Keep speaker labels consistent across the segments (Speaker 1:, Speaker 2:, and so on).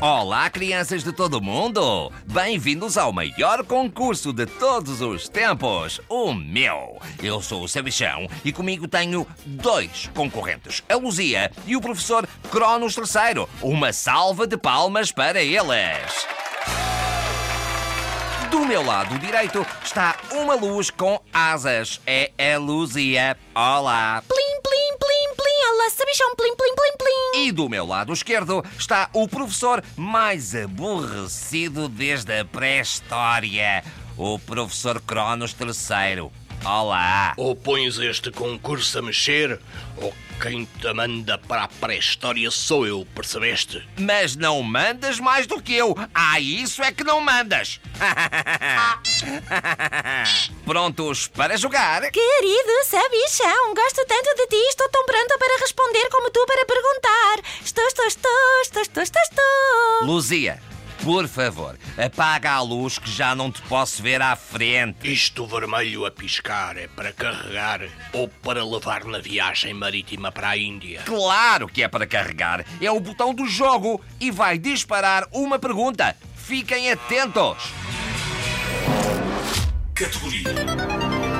Speaker 1: Olá, crianças de todo o mundo! Bem-vindos ao maior concurso de todos os tempos, o meu. Eu sou o Sabichão e comigo tenho dois concorrentes, a Luzia e o professor Cronos III. Uma salva de palmas para eles! Do meu lado direito está uma luz com asas. É a Luzia. Olá!
Speaker 2: Plim, plim, plim, plim. Olá, sabichão, plim, plim, plim.
Speaker 1: E do meu lado esquerdo está o professor mais aborrecido desde a pré-história, o professor Cronos III. Olá!
Speaker 3: Ou pões este concurso a mexer, ou quem te manda para a pré-história sou eu, percebeste?
Speaker 1: Mas não mandas mais do que eu. Ah, isso é que não mandas. Prontos para jogar?
Speaker 2: Querido sabichão, gosto tanto de ti. Estou tão pronta para responder como tu para perguntar. Estou, estou, estou, estou, estou, estou, estou.
Speaker 1: Luzia, por favor, apaga a luz que já não te posso ver à frente.
Speaker 3: Isto vermelho a piscar é para carregar ou para levar na viagem marítima para a Índia?
Speaker 1: Claro que é para carregar. É o botão do jogo e vai disparar uma pergunta. Fiquem atentos.
Speaker 4: Categoria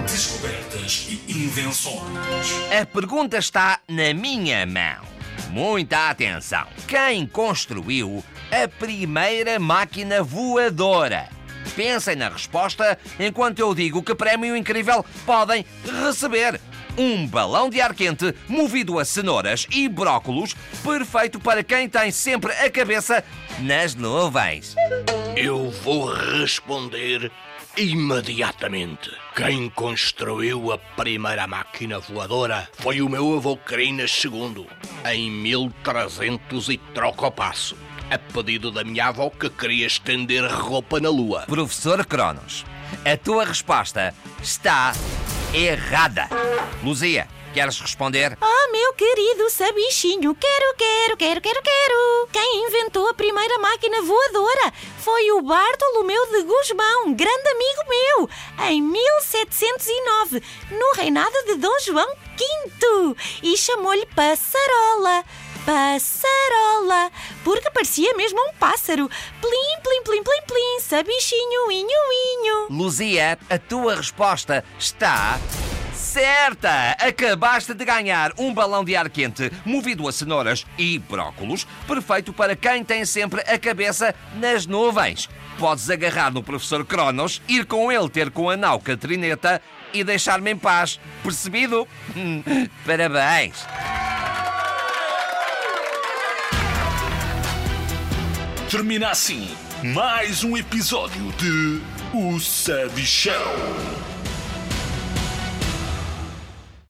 Speaker 4: Descobertas e Invenções.
Speaker 1: A pergunta está na minha mão. Muita atenção. Quem construiu a primeira máquina voadora? Pensem na resposta enquanto eu digo que prémio incrível podem receber. Um balão de ar quente movido a cenouras e brócolos, perfeito para quem tem sempre a cabeça nas nuvens.
Speaker 3: Eu vou responder imediatamente. Quem construiu a primeira máquina voadora foi o meu avô Crinas II, em 1300 e troca o passo, a pedido da minha avó que queria estender roupa na lua.
Speaker 1: Professor Cronos, a tua resposta está errada. Luzia, queres responder?
Speaker 2: Oh, meu querido sabichinho, quero, quero, quero, quero, quero. Quem inventou a primeira máquina voadora foi o Bartolomeu de Gusmão, grande amigo meu, em 1709, no reinado de Dom João V. E chamou-lhe Passarola. Passarola, porque parecia mesmo um pássaro. Plim, plim, plim, plim, plim, sabichinho, inho, inho.
Speaker 1: Luzia, a tua resposta está certa! Acabaste de ganhar um balão de ar quente movido a cenouras e brócolos, perfeito para quem tem sempre a cabeça nas nuvens. Podes agarrar no professor Cronos, ir com ele ter com a nau Catrineta e deixar-me em paz. Percebido? Hum, Parabéns!
Speaker 4: Termina assim mais um episódio de O Sabichão.